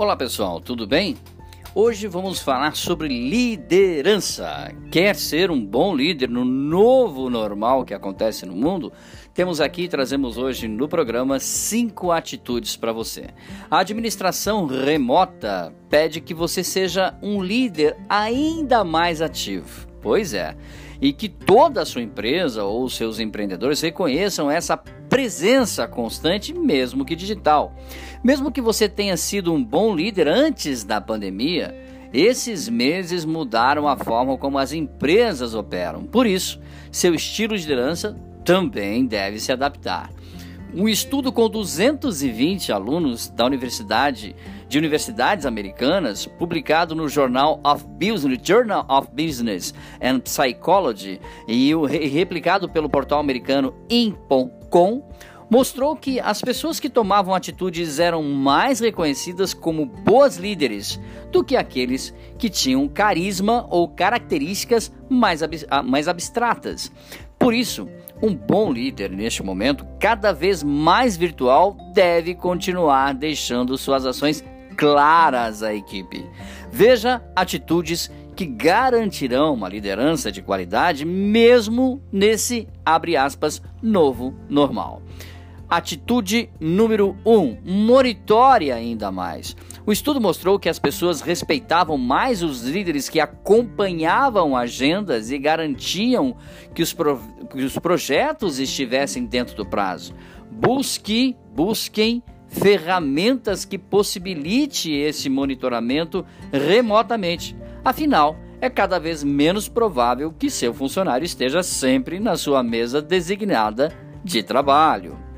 Olá pessoal, tudo bem? Hoje vamos falar sobre liderança. Quer ser um bom líder no novo normal que acontece no mundo? Temos aqui, trazemos hoje no programa cinco atitudes para você. A administração remota pede que você seja um líder ainda mais ativo. Pois é, e que toda a sua empresa ou seus empreendedores reconheçam essa presença constante, mesmo que digital. Mesmo que você tenha sido um bom líder antes da pandemia, esses meses mudaram a forma como as empresas operam. Por isso, seu estilo de liderança também deve se adaptar. Um estudo com 220 alunos da universidade de universidades americanas, publicado no Journal of Business, Journal of Business and Psychology e replicado pelo portal americano In.com, mostrou que as pessoas que tomavam atitudes eram mais reconhecidas como boas líderes do que aqueles que tinham carisma ou características mais, ab mais abstratas. Por isso, um bom líder neste momento, cada vez mais virtual, deve continuar deixando suas ações claras à equipe. Veja atitudes que garantirão uma liderança de qualidade mesmo nesse abre aspas novo normal. Atitude número 1: um, monitore ainda mais. O estudo mostrou que as pessoas respeitavam mais os líderes que acompanhavam agendas e garantiam que os, pro, que os projetos estivessem dentro do prazo. Busque, busquem ferramentas que possibilite esse monitoramento remotamente. Afinal, é cada vez menos provável que seu funcionário esteja sempre na sua mesa designada de trabalho.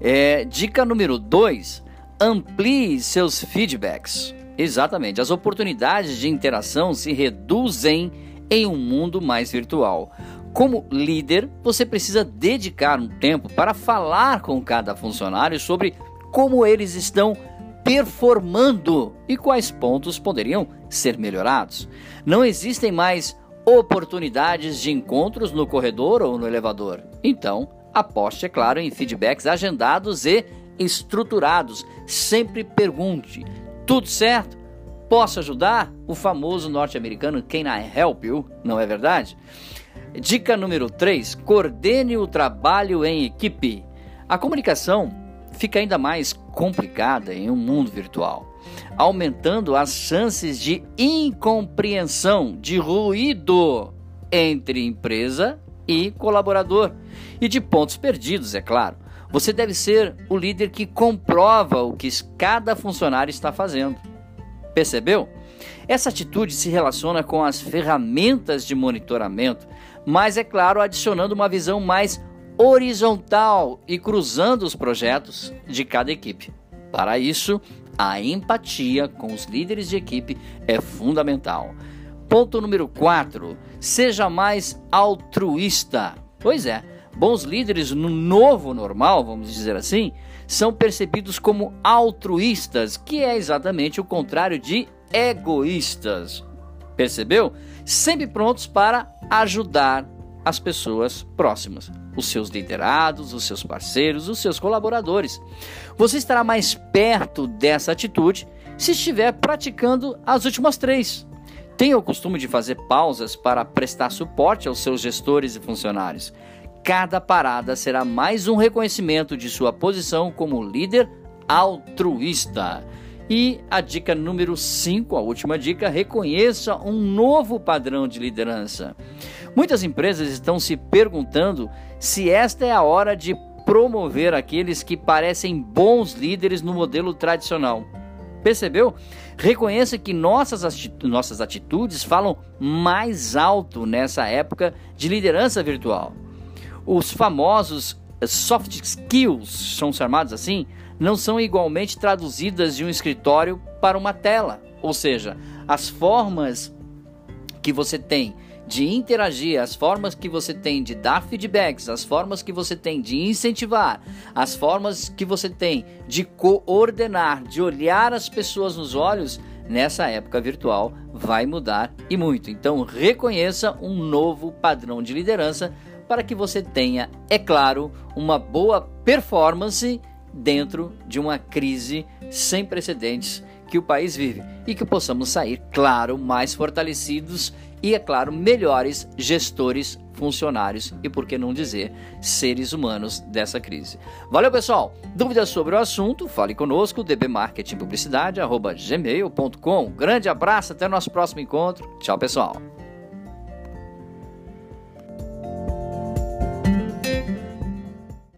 É, dica número 2: amplie seus feedbacks. Exatamente, as oportunidades de interação se reduzem em um mundo mais virtual. Como líder, você precisa dedicar um tempo para falar com cada funcionário sobre como eles estão performando e quais pontos poderiam ser melhorados. Não existem mais oportunidades de encontros no corredor ou no elevador. Então, Aposte, é claro, em feedbacks agendados e estruturados. Sempre pergunte: tudo certo? Posso ajudar? O famoso norte-americano Can I help you? Não é verdade? Dica número 3: coordene o trabalho em equipe. A comunicação fica ainda mais complicada em um mundo virtual, aumentando as chances de incompreensão, de ruído entre empresa e colaborador e de pontos perdidos, é claro. Você deve ser o líder que comprova o que cada funcionário está fazendo. Percebeu? Essa atitude se relaciona com as ferramentas de monitoramento, mas é claro, adicionando uma visão mais horizontal e cruzando os projetos de cada equipe. Para isso, a empatia com os líderes de equipe é fundamental. Ponto número 4: seja mais altruísta. Pois é, Bons líderes no novo normal, vamos dizer assim, são percebidos como altruístas, que é exatamente o contrário de egoístas. Percebeu? Sempre prontos para ajudar as pessoas próximas, os seus liderados, os seus parceiros, os seus colaboradores. Você estará mais perto dessa atitude se estiver praticando as últimas três. Tenha o costume de fazer pausas para prestar suporte aos seus gestores e funcionários. Cada parada será mais um reconhecimento de sua posição como líder altruísta. E a dica número 5, a última dica, reconheça um novo padrão de liderança. Muitas empresas estão se perguntando se esta é a hora de promover aqueles que parecem bons líderes no modelo tradicional. Percebeu? Reconheça que nossas, nossas atitudes falam mais alto nessa época de liderança virtual. Os famosos soft skills, são chamados assim, não são igualmente traduzidas de um escritório para uma tela. Ou seja, as formas que você tem de interagir, as formas que você tem de dar feedbacks, as formas que você tem de incentivar, as formas que você tem de coordenar, de olhar as pessoas nos olhos, nessa época virtual vai mudar e muito. Então, reconheça um novo padrão de liderança para que você tenha, é claro, uma boa performance dentro de uma crise sem precedentes que o país vive e que possamos sair, claro, mais fortalecidos e, é claro, melhores gestores, funcionários e, por que não dizer, seres humanos dessa crise. Valeu, pessoal! Dúvidas sobre o assunto? Fale conosco, dbmarketingpublicidade.gmail.com Grande abraço, até o nosso próximo encontro. Tchau, pessoal!